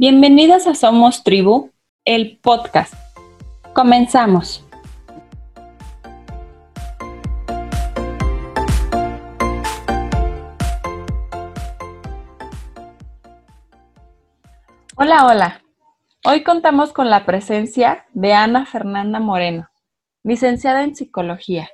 Bienvenidas a Somos Tribu, el podcast. Comenzamos. Hola, hola. Hoy contamos con la presencia de Ana Fernanda Moreno, licenciada en psicología.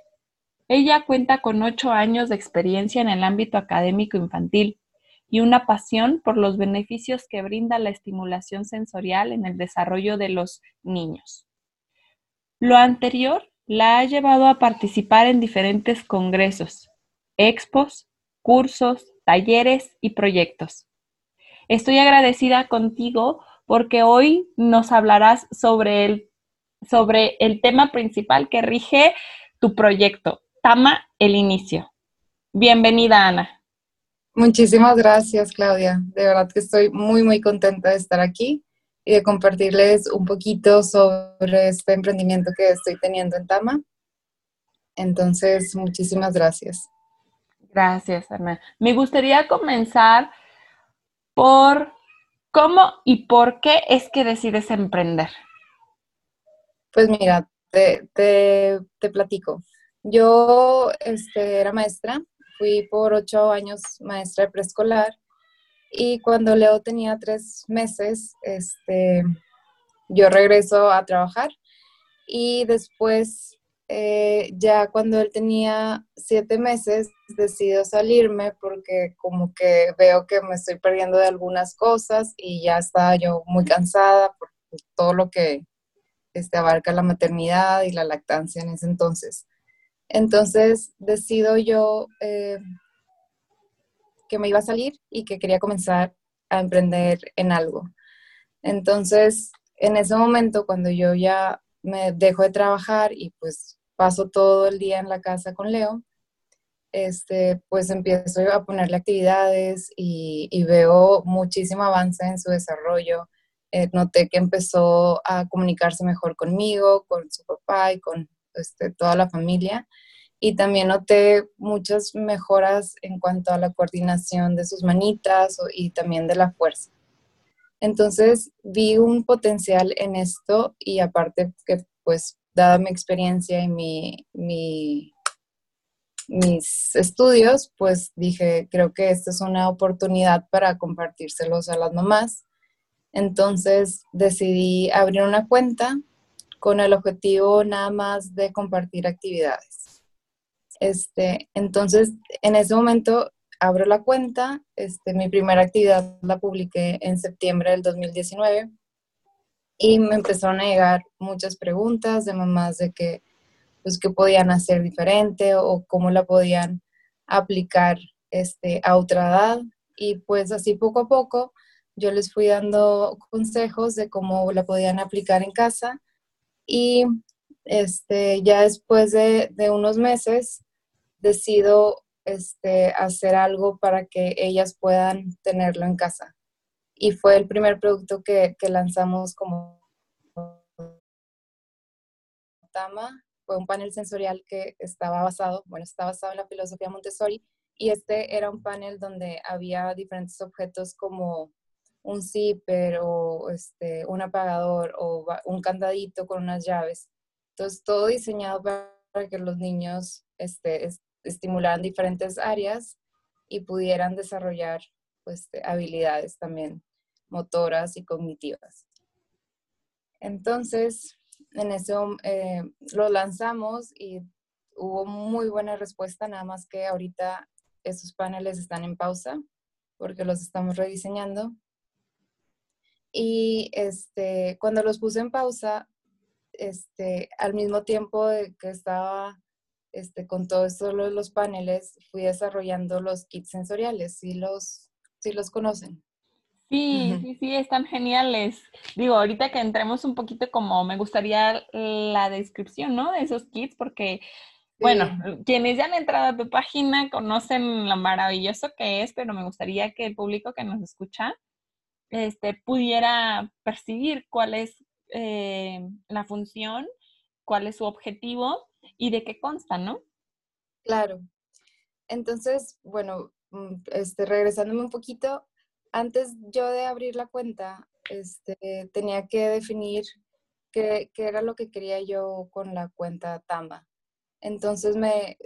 Ella cuenta con ocho años de experiencia en el ámbito académico infantil y una pasión por los beneficios que brinda la estimulación sensorial en el desarrollo de los niños. Lo anterior la ha llevado a participar en diferentes congresos, expos, cursos, talleres y proyectos. Estoy agradecida contigo porque hoy nos hablarás sobre el, sobre el tema principal que rige tu proyecto, Tama el Inicio. Bienvenida, Ana. Muchísimas gracias, Claudia. De verdad que estoy muy, muy contenta de estar aquí y de compartirles un poquito sobre este emprendimiento que estoy teniendo en Tama. Entonces, muchísimas gracias. Gracias, Ana. Me gustaría comenzar por cómo y por qué es que decides emprender. Pues mira, te, te platico. Yo este, era maestra fui por ocho años maestra preescolar y cuando Leo tenía tres meses, este, yo regreso a trabajar y después, eh, ya cuando él tenía siete meses, decido salirme porque como que veo que me estoy perdiendo de algunas cosas y ya estaba yo muy cansada por todo lo que este, abarca la maternidad y la lactancia en ese entonces. Entonces decido yo eh, que me iba a salir y que quería comenzar a emprender en algo. Entonces, en ese momento, cuando yo ya me dejo de trabajar y pues paso todo el día en la casa con Leo, este, pues empiezo a ponerle actividades y, veo muchísimo avance en su desarrollo. Eh, noté que empezó a comunicarse mejor conmigo, con su papá y con este, toda la familia. Y también noté muchas mejoras en cuanto a la coordinación de sus manitas y también de la fuerza. Entonces vi un potencial en esto y aparte que pues dada mi experiencia y mi, mis estudios, pues dije, creo que esta es una oportunidad para compartírselos a las mamás. Entonces decidí abrir una cuenta con el objetivo nada más de compartir actividades. Este, entonces, en ese momento abro la cuenta, este, mi primera actividad la publiqué en septiembre del 2019 y me empezaron a llegar muchas preguntas de mamás de que, pues, qué podían hacer diferente o cómo la podían aplicar este, a otra edad. Y pues así poco a poco yo les fui dando consejos de cómo la podían aplicar en casa y este, ya después de, unos meses decido este, hacer algo para que ellas puedan tenerlo en casa. Y fue el primer producto que, lanzamos como Tama. Fue un panel sensorial que estaba basado, bueno, está basado en la filosofía Montessori. Y este era un panel donde había diferentes objetos como un zipper o este, un apagador o un candadito con unas llaves. Entonces, todo diseñado para que los niños este, estimularan diferentes áreas y pudieran desarrollar pues, habilidades también motoras y cognitivas. Entonces, en eso eh, lo lanzamos y hubo muy buena respuesta, nada más que ahorita esos paneles están en pausa porque los estamos rediseñando y este, cuando los puse en pausa, este, al mismo tiempo que estaba este, con todo esto de los paneles, fui desarrollando los kits sensoriales. ¿Sí los, sí los conocen? Sí, sí, sí, están geniales. Digo, ahorita que entremos un poquito como me gustaría la descripción, ¿no? De esos kits, porque, bueno, quienes ya han entrado a tu página conocen lo maravilloso que es, pero me gustaría que el público que nos escucha este, pudiera percibir cuál es eh, la función, cuál es su objetivo y de qué consta, ¿no? Claro. Entonces, bueno, mm, este, regresándome un poquito, antes yo de abrir la cuenta, este, tenía que definir qué, qué, era lo que quería yo con la cuenta Tamba. Entonces me,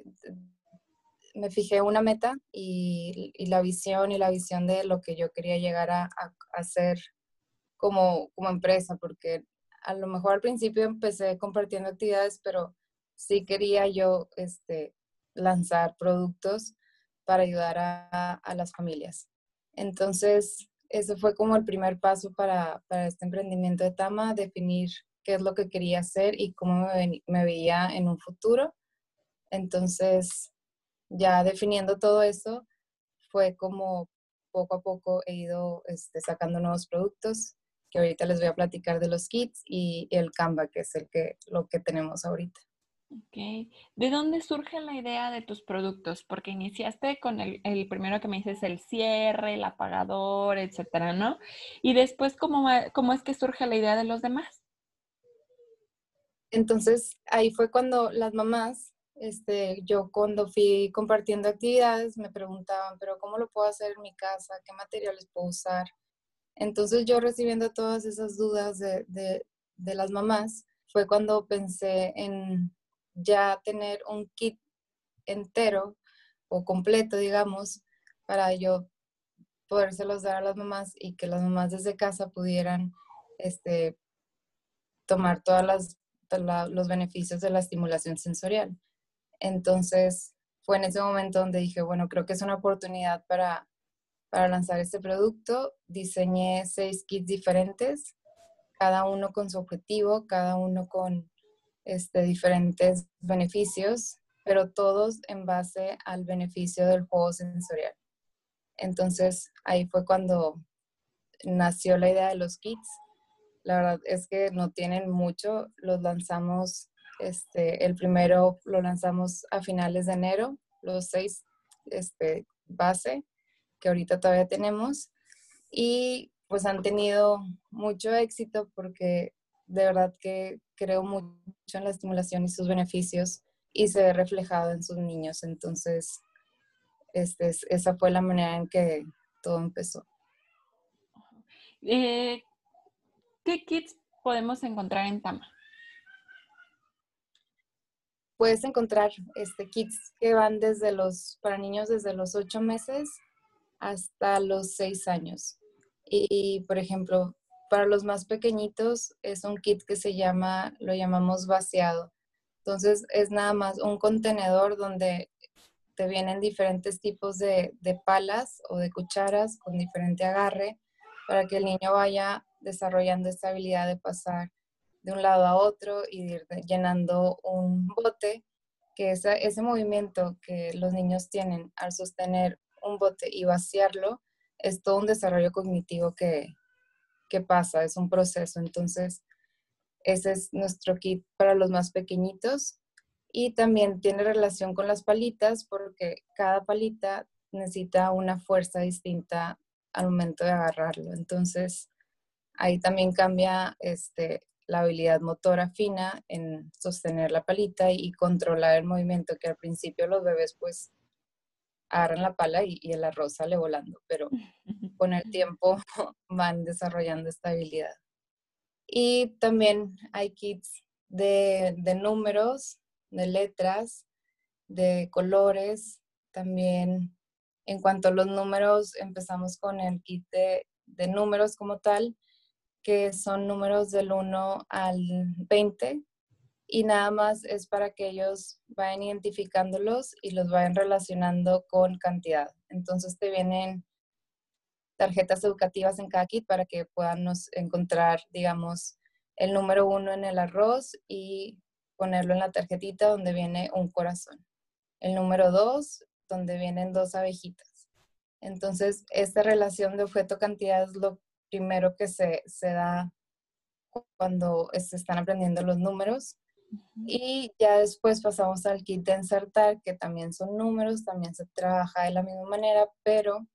me fijé una meta y, la visión y la visión de lo que yo quería llegar a, hacer como, como empresa, porque a lo mejor al principio empecé compartiendo actividades, pero sí quería yo este, lanzar productos para ayudar a, las familias. Entonces, ese fue como el primer paso para, para, este emprendimiento de Tama, definir qué es lo que quería hacer y cómo me veía en un futuro. Entonces, ya definiendo todo eso, fue como poco a poco he ido este, sacando nuevos productos, que ahorita les voy a platicar de los kits y el Canva, que es el que, lo que tenemos ahorita. Ok. ¿De dónde surge la idea de tus productos? Porque iniciaste con el, el, primero que me dices, el cierre, el apagador, etcétera, ¿no? Y después, ¿cómo, ¿cómo es que surge la idea de los demás? Entonces, ahí fue cuando las mamás, este, yo cuando fui compartiendo actividades, me preguntaban, pero ¿cómo lo puedo hacer en mi casa? ¿Qué materiales puedo usar? Entonces, yo recibiendo todas esas dudas de, de, de las mamás, fue cuando pensé en ya tener un kit entero o completo, digamos, para yo podérselos dar a las mamás y que las mamás desde casa pudieran este, tomar la, los beneficios de la estimulación sensorial. Entonces, fue en ese momento donde dije, bueno, creo que es una oportunidad para, para lanzar este producto. Diseñé seis kits diferentes, cada uno con su objetivo, cada uno con este, diferentes beneficios, pero todos en base al beneficio del juego sensorial. Entonces ahí fue cuando nació la idea de los kits. La verdad es que no tienen mucho, los lanzamos, este, el primero lo lanzamos a finales de enero, los seis este, base que ahorita todavía tenemos y pues han tenido mucho éxito porque de verdad que creo mucho en la estimulación y sus beneficios y se ve reflejado en sus niños. Entonces, este, esa fue la manera en que todo empezó. Eh, ¿Qué kits podemos encontrar en Tama? Puedes encontrar este, kits que van desde los, para niños desde los 8 meses hasta los 6 años. Y, por ejemplo, para los más pequeñitos es un kit que se llama, lo llamamos vaciado. Entonces es nada más un contenedor donde te vienen diferentes tipos de, de, palas o de cucharas con diferente agarre para que el niño vaya desarrollando esta habilidad de pasar de un lado a otro y ir llenando un bote, que esa, ese movimiento que los niños tienen al sostener un bote y vaciarlo es todo un desarrollo cognitivo que, qué pasa, es un proceso. Entonces, ese es nuestro kit para los más pequeñitos. Y también tiene relación con las palitas porque cada palita necesita una fuerza distinta al momento de agarrarlo. Entonces, ahí también cambia este, la habilidad motora fina en sostener la palita y, controlar el movimiento que al principio los bebés pues agarran la pala y, y el arroz sale volando, pero con el tiempo van desarrollando esta habilidad. Y también hay kits de, de números, de letras, de colores. También en cuanto a los números, empezamos con el kit de, de números como tal, que son números del 1 al 20 y nada más es para que ellos vayan identificándolos y los vayan relacionando con cantidad. Entonces te vienen tarjetas educativas en cada para que puedan encontrar, digamos, el número uno en el arroz y ponerlo en la tarjetita donde viene un corazón. El número dos, donde vienen dos abejitas. Entonces, esta relación de objeto-cantidad es lo primero que se, se da cuando se están aprendiendo los números. Y ya después pasamos al kit de insertar, que también son números, también se trabaja de la misma manera, pero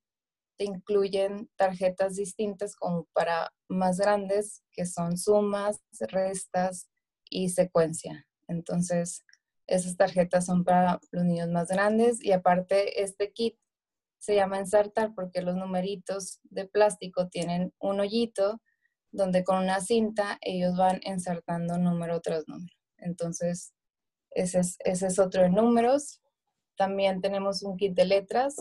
te incluyen tarjetas distintas como para más grandes, que son sumas, restas y secuencia. Entonces, esas tarjetas son para los niños más grandes y aparte este kit se llama ensartar porque los numeritos de plástico tienen un hoyito donde con una cinta ellos van insertando número tras número. Entonces, ese es, ese es otro de números. También tenemos un kit de letras,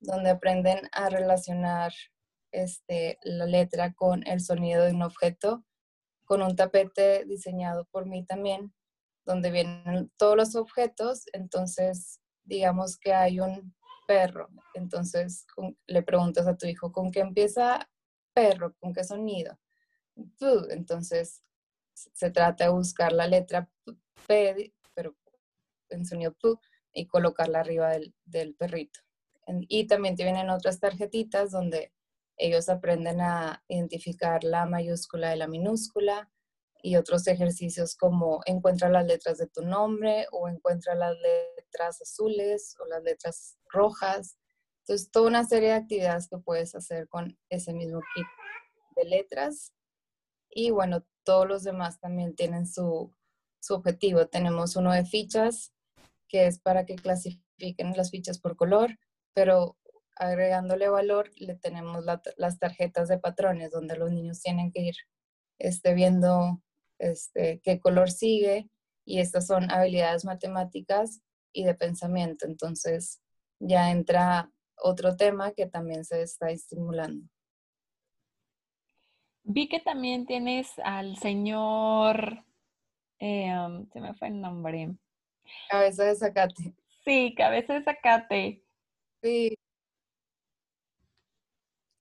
donde aprenden a relacionar este, la letra con el sonido de un objeto, con un tapete diseñado por mí también, donde vienen todos los objetos. Entonces, digamos que hay un perro. Entonces, le preguntas a tu hijo, ¿con qué empieza perro? ¿Con qué sonido? Entonces, se trata de buscar la letra P, pero en sonido P, y colocarla arriba del, perrito. Y también te vienen otras tarjetitas donde ellos aprenden a identificar la mayúscula de la minúscula y otros ejercicios como encuentra las letras de tu nombre o encuentra las letras azules o las letras rojas. Entonces, toda una serie de actividades que puedes hacer con ese mismo kit de letras. Y bueno, todos los demás también tienen su, su objetivo. Tenemos uno de fichas, que es para que clasifiquen las fichas por color, pero agregándole valor, le tenemos las tarjetas de patrones, donde los niños tienen que ir este, viendo este, qué color sigue, y estas son habilidades matemáticas y de pensamiento. Entonces ya entra otro tema que también se está estimulando. Vi que también tienes al señor, em, se me fue el nombre. Cabeza de zacate. Sí, cabeza de zacate. Sí.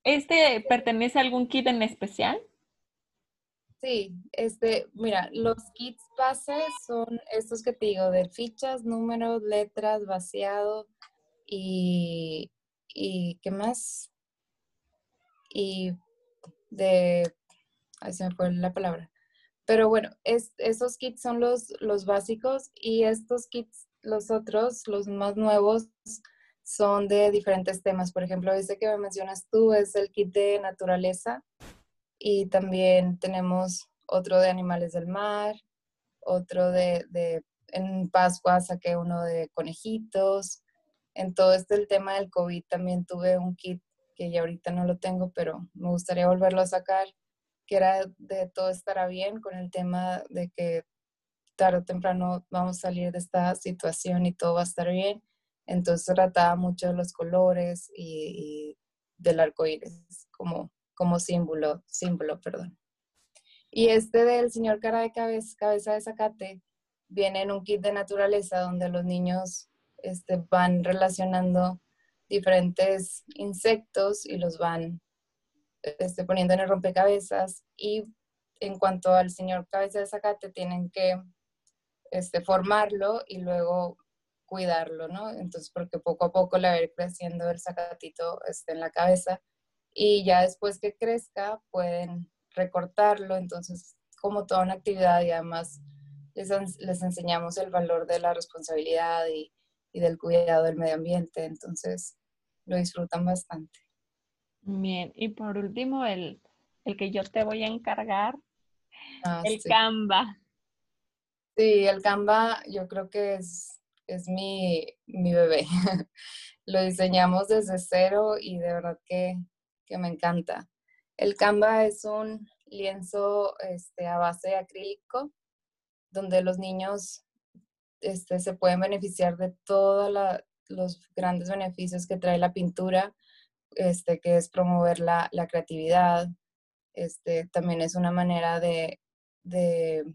¿Este pertenece a algún kit en especial? Sí, este, mira, los kits base son estos que te digo, de fichas, números, letras, vaciado y, y ¿qué más? Y de, ahí se me fue la palabra. Pero bueno, es, esos kits son los, los básicos y estos kits, los otros, los más nuevos, son de diferentes temas. Por ejemplo, ese que me mencionas tú es el kit de naturaleza y también tenemos otro de animales del mar, otro de, en Pascua saqué uno de conejitos. En todo este el tema del COVID también tuve un kit que ya ahorita no lo tengo, pero me gustaría volverlo a sacar, que era de todo estará bien con el tema de que tarde o temprano vamos a salir de esta situación y todo va a estar bien. Entonces trataba mucho de los colores y, y del arco iris como como símbolo, símbolo, perdón. Y este del señor cara de cabeza, cabeza de zacate, viene en un kit de naturaleza donde los niños este, van relacionando diferentes insectos y los van este, poniendo en el rompecabezas. Y en cuanto al señor cabeza de zacate, tienen que este, formarlo y luego cuidarlo, ¿no? Entonces, porque poco a poco le va a ir creciendo el zacatito este, en la cabeza y ya después que crezca pueden recortarlo, entonces como toda una actividad y además les, les enseñamos el valor de la responsabilidad y, y, del cuidado del medio ambiente, entonces lo disfrutan bastante. Bien, y por último el, el que yo te voy a encargar, ah, el Canva. Sí, el Canva yo creo que es, es mi, mi bebé. lo diseñamos desde cero y de verdad que que me encanta. El Canva es un lienzo este, a base de acrílico donde los niños este, se pueden beneficiar de todos los grandes beneficios que trae la pintura, este, que es promover la, la creatividad. Este, también es una manera de, de,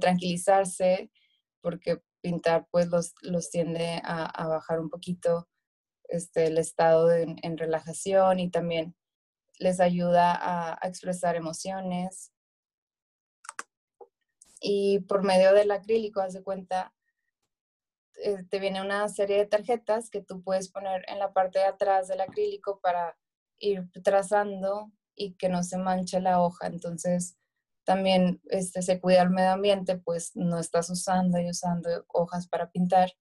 tranquilizarse porque pintar pues los, los tiende a bajar un poquito este, el estado en relajación y también les ayuda a, expresar emociones. Y por medio del acrílico, haz de cuenta, eh, te viene una serie de tarjetas que tú puedes poner en la parte de atrás del acrílico para ir trazando y que no se manche la hoja. Entonces, también este, se cuida el medio ambiente, pues no estás usando y usando hojas para pintar,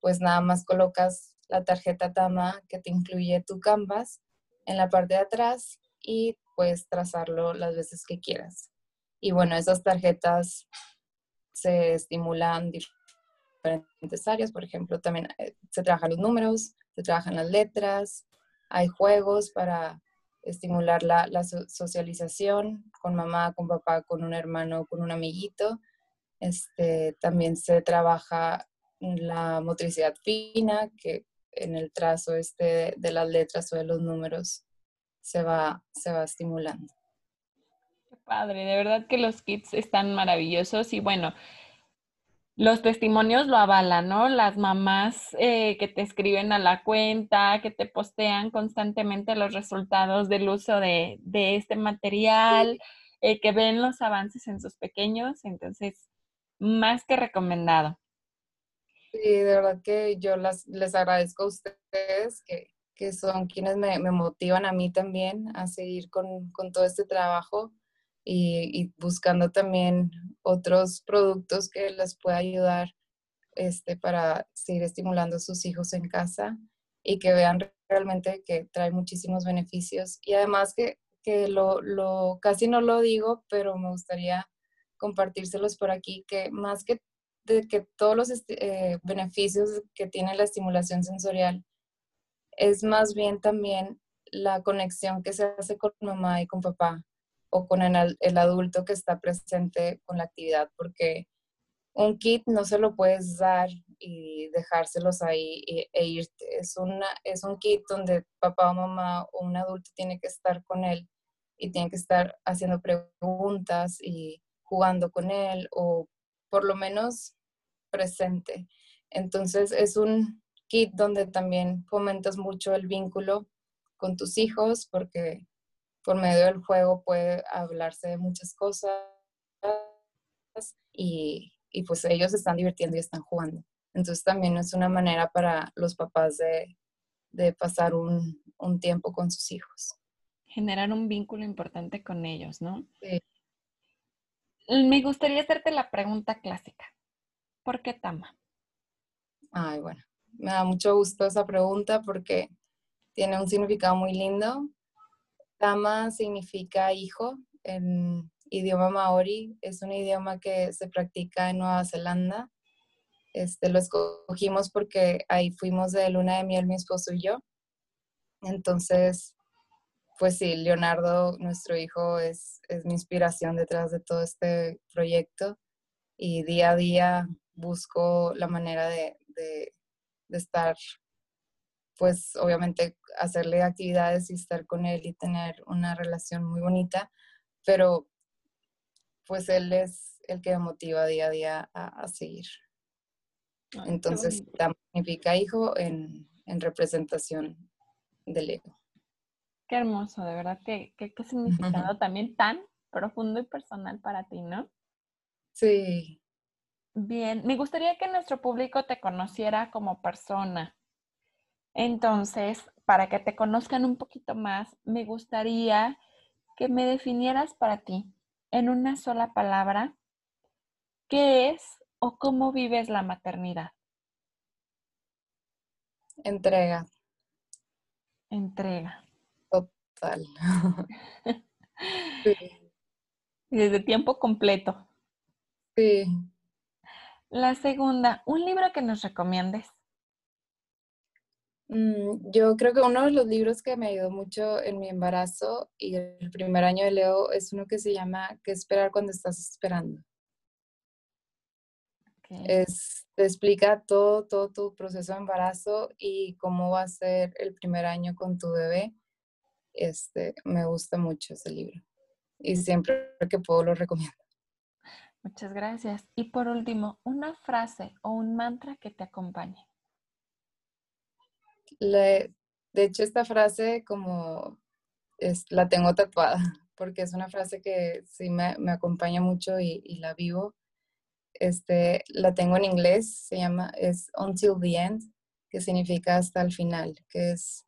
pues nada más colocas la tarjeta Tama que te incluye tu canvas en la parte de atrás y puedes trazarlo las veces que quieras. Y bueno, esas tarjetas se estimulan diferentes áreas, por ejemplo, también eh, se trabajan los números, se trabajan las letras, hay juegos para estimular la, socialización con mamá, con papá, con un hermano, con un amiguito. Este, también se trabaja la motricidad fina, que en el trazo este de las letras o de los números se va, se va estimulando. Qué padre, de verdad que los kits están maravillosos y bueno, los testimonios lo avalan, ¿no? Las mamás eh, que te escriben a la cuenta, que te postean constantemente los resultados del uso de, este material, eh, que ven los avances en sus pequeños, entonces, más que recomendado. Sí, de verdad que yo las, les agradezco a ustedes que, son quienes me, motivan a mí también a seguir con, con todo este trabajo y, buscando también otros productos que les pueda ayudar este, para seguir estimulando a sus hijos en casa y que vean realmente que trae muchísimos beneficios. Y además que, que lo, lo, casi no lo digo, pero me gustaría compartírselos por aquí, que más que de que todos los eh, beneficios que tiene la estimulación sensorial, es más bien también la conexión que se hace con mamá y con papá o con el, adulto que está presente con la actividad, porque un kit no se lo puedes dar y dejárselos ahí e, irte. Es, una, es un kit donde papá o mamá o un adulto tiene que estar con él y tiene que estar haciendo preguntas y jugando con él o por lo menos presente. Entonces es un kit donde también fomentas mucho el vínculo con tus hijos porque por medio del juego puede hablarse de muchas cosas y, pues ellos están divirtiendo y están jugando. Entonces también es una manera para los papás de, pasar un, tiempo con sus hijos. Generar un vínculo importante con ellos, ¿no? Sí. Me gustaría hacerte la pregunta clásica. ¿Por qué Tama? Ay, bueno, me da mucho gusto esa pregunta porque tiene un significado muy lindo Tama significa hijo en idioma maori. Es un idioma que se practica en Nueva Zelanda. Este, lo escogimos porque ahí fuimos de luna de miel mi esposo y yo. Entonces, pues sí, Leonardo, nuestro hijo, es, mi inspiración detrás de todo este proyecto y día a día busco la manera de, de estar pues obviamente hacerle actividades y estar con él y tener una relación muy bonita, pero pues él es el que me motiva día a día a, seguir. Entonces, significa hijo en, representación del ego. Qué hermoso, de verdad, que qué significado también tan profundo y personal para ti, ¿no? Sí. Bien, me gustaría que nuestro público te conociera como persona. Entonces, para que te conozcan un poquito más, me gustaría que me definieras para ti en una sola palabra qué es o cómo vives la maternidad. Entrega. Entrega. Total. Desde tiempo completo. Sí. La segunda, un libro que nos recomiendes. Mm, yo creo que uno de los libros que me ayudó mucho en mi embarazo y el primer año de Leo es uno que se llama ¿Qué esperar cuando estás esperando? Es, te explica todo, todo tu proceso de embarazo y cómo va a ser el primer año con tu bebé. Este, me gusta mucho ese libro y siempre que puedo lo recomiendo. Muchas gracias. Y por último, una frase o un mantra que te acompañe de hecho, esta frase como es, la tengo tatuada, porque es una frase que sí me, acompaña mucho y, la vivo. Este, la tengo en inglés, se llama, es Until the End, que significa hasta el final, que es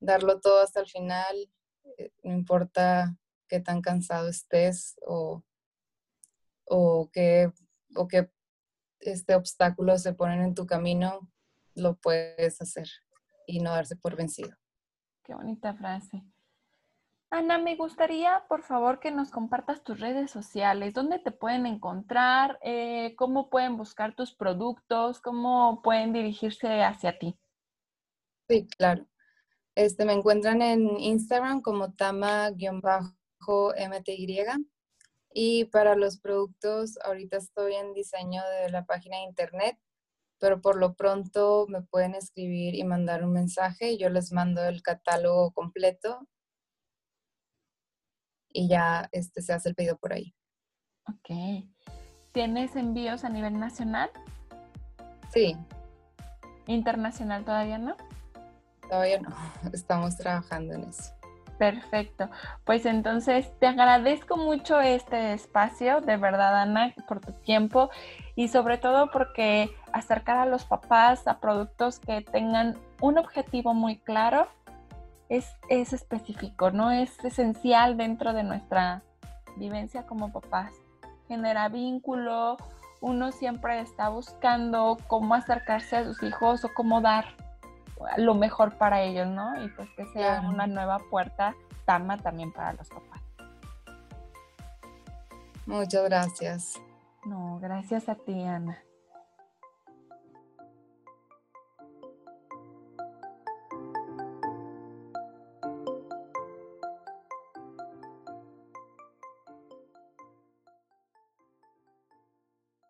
darlo todo hasta el final, eh, no importa qué tan cansado estés o, o qué, o qué este, obstáculos se ponen en tu camino, lo puedes hacer y no darse por vencido. Qué bonita frase. Ana, me gustaría, por favor, que nos compartas tus redes sociales, dónde te pueden encontrar, eh, cómo pueden buscar tus productos, cómo pueden dirigirse hacia ti. Sí, claro. Este, me encuentran en Instagram como tama-mty. Y para los productos, ahorita estoy en diseño de la página de internet, pero por lo pronto me pueden escribir y mandar un mensaje. Yo les mando el catálogo completo y ya este, se hace el pedido por ahí. Ok. ¿Tienes envíos a nivel nacional? Sí. ¿Internacional todavía no? Todavía no, estamos trabajando en eso. Perfecto. Pues entonces te agradezco mucho este espacio, de verdad, Ana, por tu tiempo y sobre todo porque acercar a los papás a productos que tengan un objetivo muy claro es, es específico, ¿no? Es esencial dentro de nuestra vivencia como papás. Genera vínculo, uno siempre está buscando cómo acercarse a sus hijos o cómo dar lo mejor para ellos, ¿no? Y pues que sea una nueva puerta Tama también para los papás. Muchas gracias. No, gracias a ti, Ana.